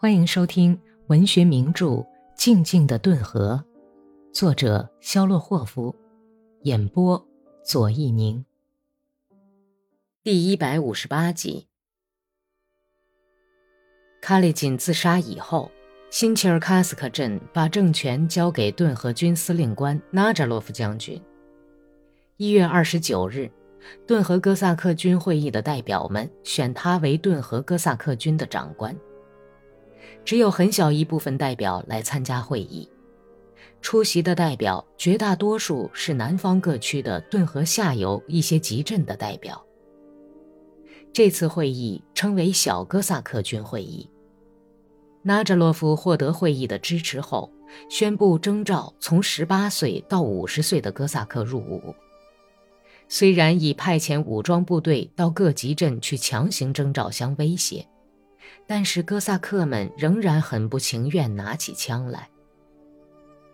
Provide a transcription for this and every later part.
欢迎收听文学名著《静静的顿河》，作者肖洛霍夫，演播左一宁。第一百五十八集。卡列金自杀以后，新切尔卡斯克镇把政权交给顿河军司令官纳扎洛夫将军。一月二十九日，顿河哥萨克军会议的代表们选他为顿河哥萨克军的长官。只有很小一部分代表来参加会议，出席的代表绝大多数是南方各区的顿河下游一些集镇的代表。这次会议称为小哥萨克军会议。纳扎洛夫获得会议的支持后，宣布征召从十八岁到五十岁的哥萨克入伍。虽然以派遣武装部队到各集镇去强行征召相威胁。但是哥萨克们仍然很不情愿拿起枪来。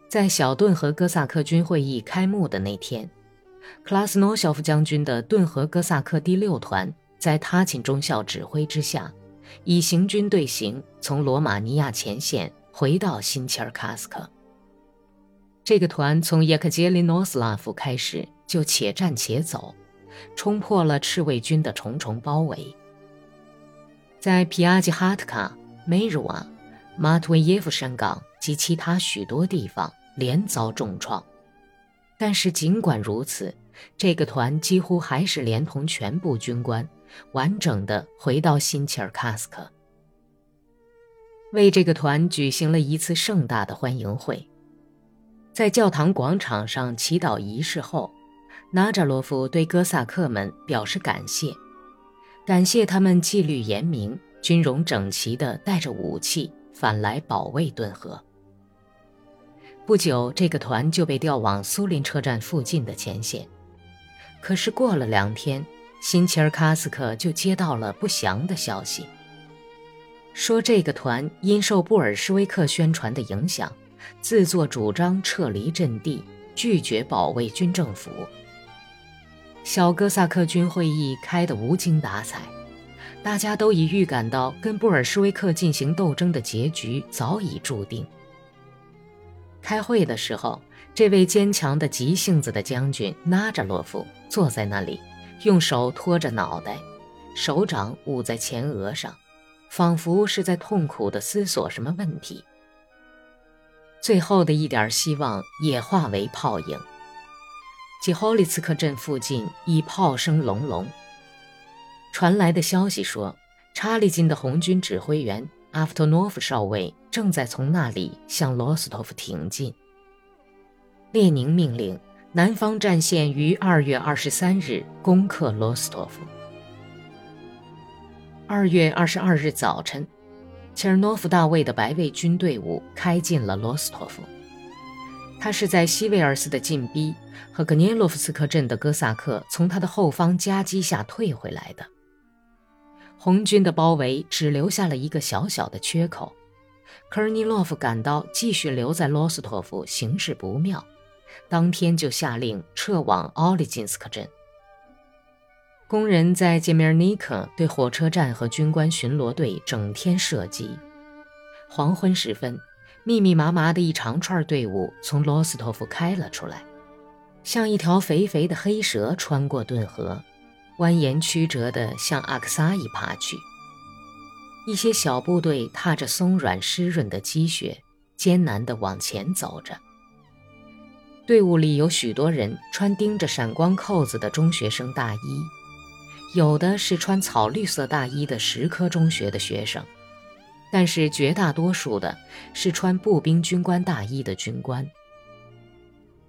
在小顿河哥萨克军会议开幕的那天，克拉斯诺肖夫将军的顿河哥萨克第六团在他钦中校指挥之下，以行军队形从罗马尼亚前线回到新切尔卡斯克。这个团从叶克捷琳诺斯拉夫开始就且战且走，冲破了赤卫军的重重包围。在皮亚吉哈特卡、梅鲁瓦、马图维耶夫山岗及其他许多地方连遭重创，但是尽管如此，这个团几乎还是连同全部军官完整的回到新切尔卡斯克，为这个团举行了一次盛大的欢迎会。在教堂广场上祈祷仪式后，纳扎罗夫对哥萨克们表示感谢。感谢他们纪律严明、军容整齐地带着武器返来保卫顿河。不久，这个团就被调往苏林车站附近的前线。可是过了两天，新切尔卡斯克就接到了不祥的消息，说这个团因受布尔什维克宣传的影响，自作主张撤离阵地，拒绝保卫军政府。小哥萨克军会议开得无精打采，大家都已预感到跟布尔什维克进行斗争的结局早已注定。开会的时候，这位坚强的急性子的将军纳扎洛夫坐在那里，用手托着脑袋，手掌捂在前额上，仿佛是在痛苦地思索什么问题。最后的一点希望也化为泡影。吉霍利茨克镇附近已炮声隆隆。传来的消息说，查理金的红军指挥员阿夫托诺夫少尉正在从那里向罗斯托夫挺进。列宁命令南方战线于二月二十三日攻克罗斯托夫。二月二十二日早晨，切尔诺夫大尉的白卫军队伍开进了罗斯托夫。他是在西维尔斯的进逼和格涅洛夫斯克镇的哥萨克从他的后方夹击下退回来的。红军的包围只留下了一个小小的缺口，科尔尼洛夫感到继续留在罗斯托夫形势不妙，当天就下令撤往奥利金斯克镇。工人在杰米尔尼克对火车站和军官巡逻队整天射击。黄昏时分。密密麻麻的一长串队伍从罗斯托夫开了出来，像一条肥肥的黑蛇穿过顿河，蜿蜒曲折地向阿克萨伊爬去。一些小部队踏着松软湿润的积雪，艰难地往前走着。队伍里有许多人穿钉着闪光扣子的中学生大衣，有的是穿草绿色大衣的石科中学的学生。但是绝大多数的是穿步兵军官大衣的军官，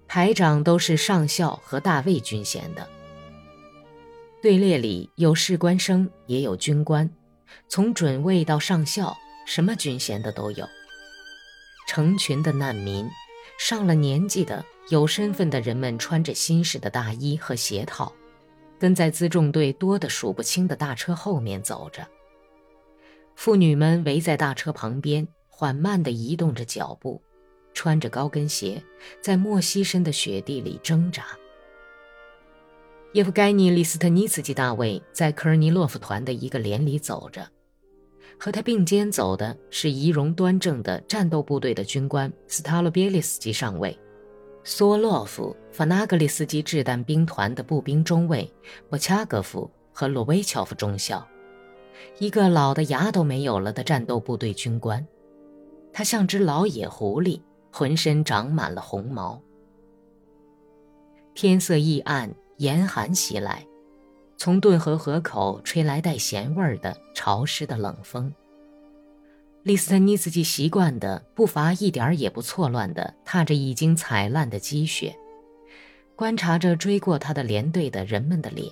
排长都是上校和大尉军衔的。队列里有士官生，也有军官，从准尉到上校，什么军衔的都有。成群的难民，上了年纪的有身份的人们，穿着新式的大衣和鞋套，跟在辎重队多得数不清的大车后面走着。妇女们围在大车旁边，缓慢地移动着脚步，穿着高跟鞋，在莫西深的雪地里挣扎。叶夫盖尼·利斯特尼茨基大卫在科尔尼洛夫团的一个连里走着，和他并肩走的是仪容端正的战斗部队的军官斯塔洛别利斯基上尉，索洛夫、法纳格里斯基掷弹兵团的步兵中尉博恰戈夫和罗维乔夫中校，一个老的牙都没有了的战斗部队军官，他像只老野狐狸，浑身长满了红毛。天色易暗，严寒袭来。从顿河河口吹来带咸味儿的潮湿的冷风。利斯特尼斯基习惯的步伐一点也不错乱地踏着已经踩烂的积雪，观察着追过他的连队的人们的脸。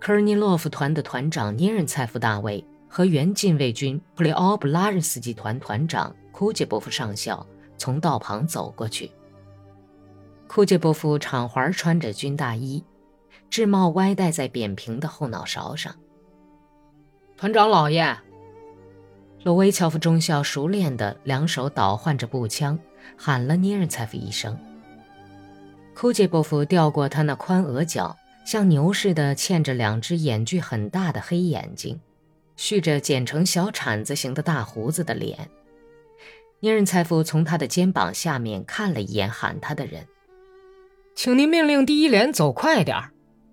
科尔尼洛夫团的团长涅任采夫大尉和原禁卫军普列奥布拉日斯基团团长库杰波夫上校从道旁走过去。库杰波夫敞怀穿着军大衣。制帽歪戴在扁平的后脑勺上。团长老爷，罗维乔夫中校熟练地两手倒换着步枪，喊了涅任采夫一声。库杰波夫调过他那宽额角，像牛似的嵌着两只眼距很大的黑眼睛，蓄着剪成小铲子形的大胡子的脸。尼日采夫从他的肩膀下面看了一眼喊他的人，请您命令第一连走快点儿。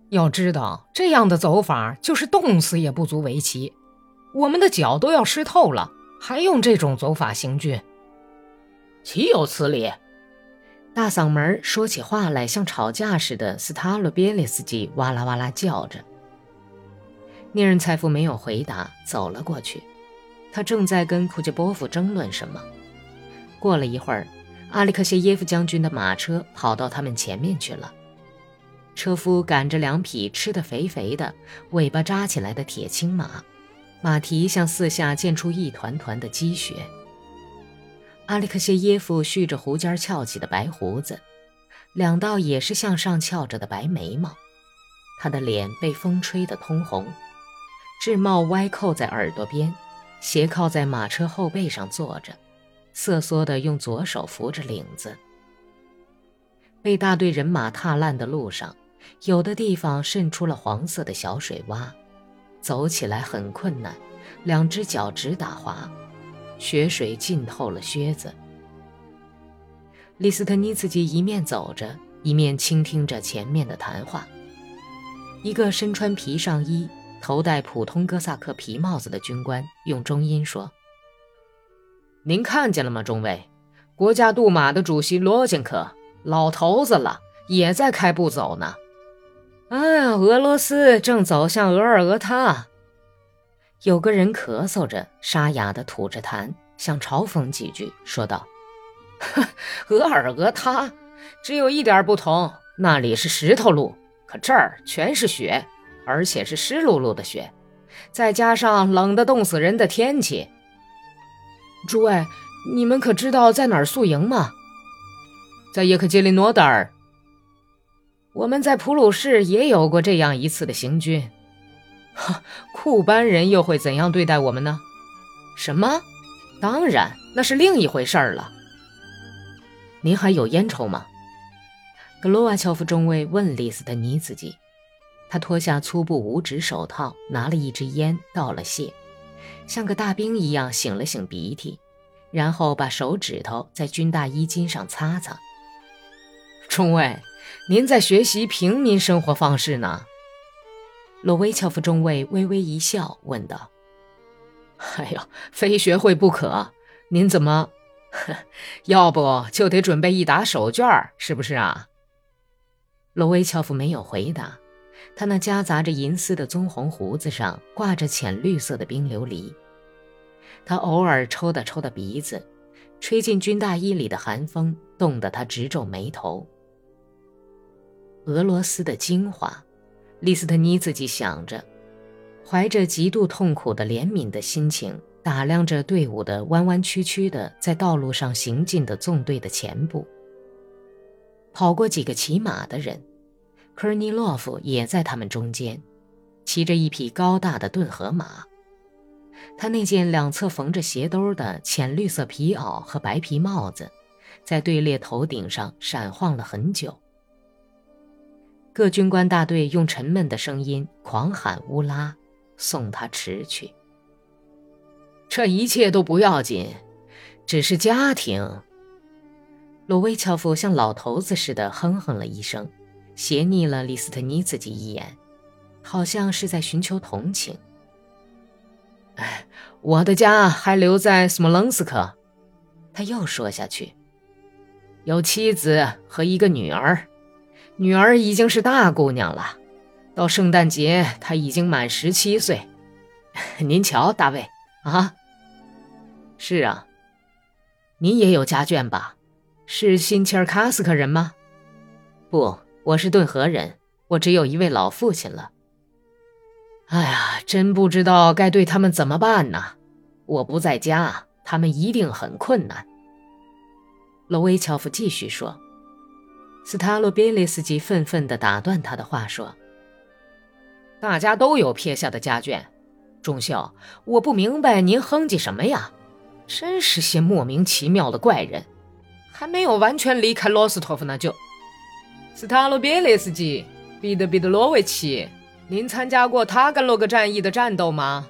要知道，这样的走法就是冻死也不足为奇。我们的脚都要湿透了，还用这种走法行军？岂有此理！大嗓门说起话来像吵架似的。斯塔洛别列斯基哇啦哇啦叫着。涅人采夫没有回答，走了过去。他正在跟库杰波夫争论什么。过了一会儿，阿里克谢耶夫将军的马车跑到他们前面去了。车夫赶着两匹吃得肥肥的、尾巴扎起来的铁青马，马蹄向四下溅出一团团的积雪。阿里克谢耶夫蓄着胡尖翘起的白胡子，两道也是向上翘着的白眉毛，他的脸被风吹得通红，制帽歪扣在耳朵边，斜靠在马车后背上坐着，瑟缩地用左手扶着领子。被大队人马踏烂的路上。有的地方渗出了黄色的小水洼，走起来很困难，两只脚直打滑，雪水浸透了靴子。利斯特尼茨基一面走着，一面倾听着前面的谈话。一个身穿皮上衣、头戴普通哥萨克皮帽子的军官用中音说：“您看见了吗，中尉？国家杜马的主席罗金科，老头子了，也在开步走呢。”哎呀，俄罗斯正走向俄尔俄他。有个人咳嗽着，沙哑的吐着痰，想嘲讽几句，说道：“呵俄尔俄他，只有一点不同，那里是石头路，可这儿全是雪，而且是湿漉漉的雪，再加上冷得冻死人的天气。诸位，你们可知道在哪儿宿营吗？在叶克捷琳诺德尔。”我们在普鲁士也有过这样一次的行军，库班人又会怎样对待我们呢？什么？当然，那是另一回事儿了。您还有烟抽吗？格罗瓦乔夫中尉问利斯特尼茨基。他脱下粗布五指手套，拿了一支烟，道了谢，像个大兵一样擤了擤鼻涕，然后把手指头在军大衣襟上擦擦。中尉。您在学习平民生活方式呢？罗威乔夫中尉微微一笑，问道：“哎呦，非学会不可！您怎么？要不就得准备一沓手绢，是不是啊？”罗威乔夫没有回答，他那夹杂着银丝的棕红胡子上挂着浅绿色的冰琉璃。他偶尔抽打抽打鼻子，吹进军大衣里的寒风冻得他直皱眉头。俄罗斯的精华，利斯特尼自己想着，怀着极度痛苦的怜悯的心情，打量着队伍的弯弯曲曲的在道路上行进的纵队的前部。跑过几个骑马的人，科尔尼洛夫也在他们中间，骑着一匹高大的顿河马。他那件两侧缝着斜兜的浅绿色皮袄和白皮帽子，在队列头顶上闪晃了很久。各军官大队用沉闷的声音狂喊“乌拉”，送他驰去。这一切都不要紧，只是家庭。罗维乔夫像老头子似的哼哼了一声，斜睨了李斯特尼茨基一眼，好像是在寻求同情。哎，我的家还留在斯摩棱斯克。他又说下去，有妻子和一个女儿，女儿已经是大姑娘了。到圣诞节，她已经满十七岁。您瞧，大卫啊。是啊，你也有家眷吧？是辛切尔卡斯克人吗？不，我是顿河人。我只有一位老父亲了。哎呀，真不知道该对他们怎么办呢。我不在家，他们一定很困难。罗维乔夫继续说。斯塔洛别列斯基愤愤地打断他的话说：“大家都有撇下的家眷，中校，我不明白您哼唧什么呀？”真是些莫名其妙的怪人，还没有完全离开罗斯托夫呢，就斯塔罗别列斯基、彼得彼得罗维奇，您参加过塔甘洛格战役的战斗吗？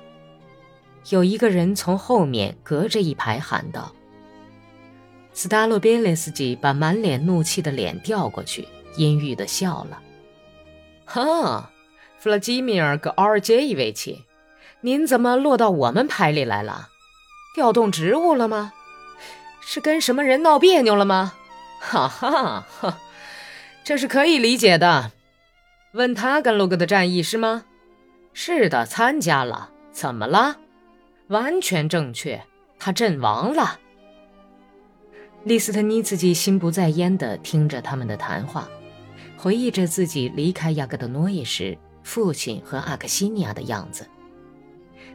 有一个人从后面隔着一排喊道。斯塔罗别列斯基把满脸怒气的脸调过去，阴郁的笑了。哈，弗拉基米尔·格奥尔杰伊维奇，您怎么落到我们排里来了？调动职务了吗？是跟什么人闹别扭了吗？哈哈哈，这是可以理解的。问他跟洛格的战役是吗？是的，参加了。怎么了？完全正确，他阵亡了。利斯特尼茨基心不在焉地听着他们的谈话，回忆着自己离开亚格德诺伊时父亲和阿克西尼亚的样子。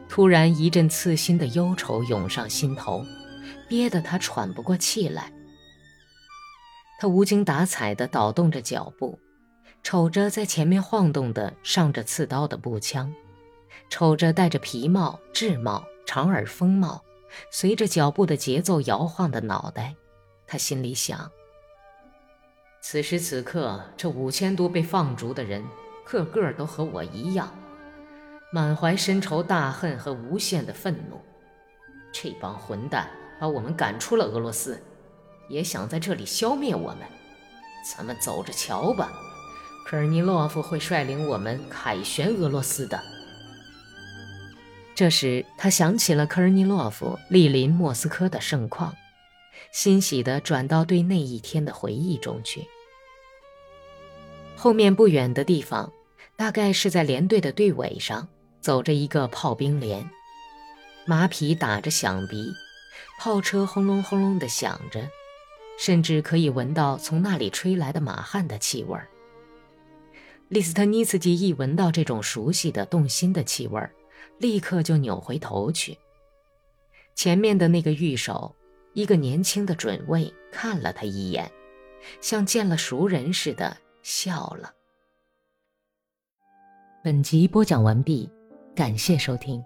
突然，一阵刺心的忧愁涌上心头，憋得他喘不过气来。他无精打采地倒动着脚步，瞅着在前面晃动的上着刺刀的步枪，瞅着戴着皮帽、制帽、长耳风帽，随着脚步的节奏摇晃的脑袋，他心里想：此时此刻，这五千多被放逐的人，个个都和我一样。满怀深仇大恨和无限的愤怒，这帮混蛋把我们赶出了俄罗斯，也想在这里消灭我们。咱们走着瞧吧，科尔尼洛夫会率领我们凯旋俄罗斯的。这时，他想起了科尔尼洛夫莅临莫斯科的盛况，欣喜地转到对那一天的回忆中去。后面不远的地方，大概是在连队的队尾上。走着一个炮兵连，马匹打着响鼻，炮车轰隆轰隆地响着，甚至可以闻到从那里吹来的马汗的气味。利斯特尼茨基一闻到这种熟悉的、动心的气味，立刻就扭回头去。前面的那个御手，一个年轻的准尉，看了他一眼，像见了熟人似的笑了。本集播讲完毕。感谢收听。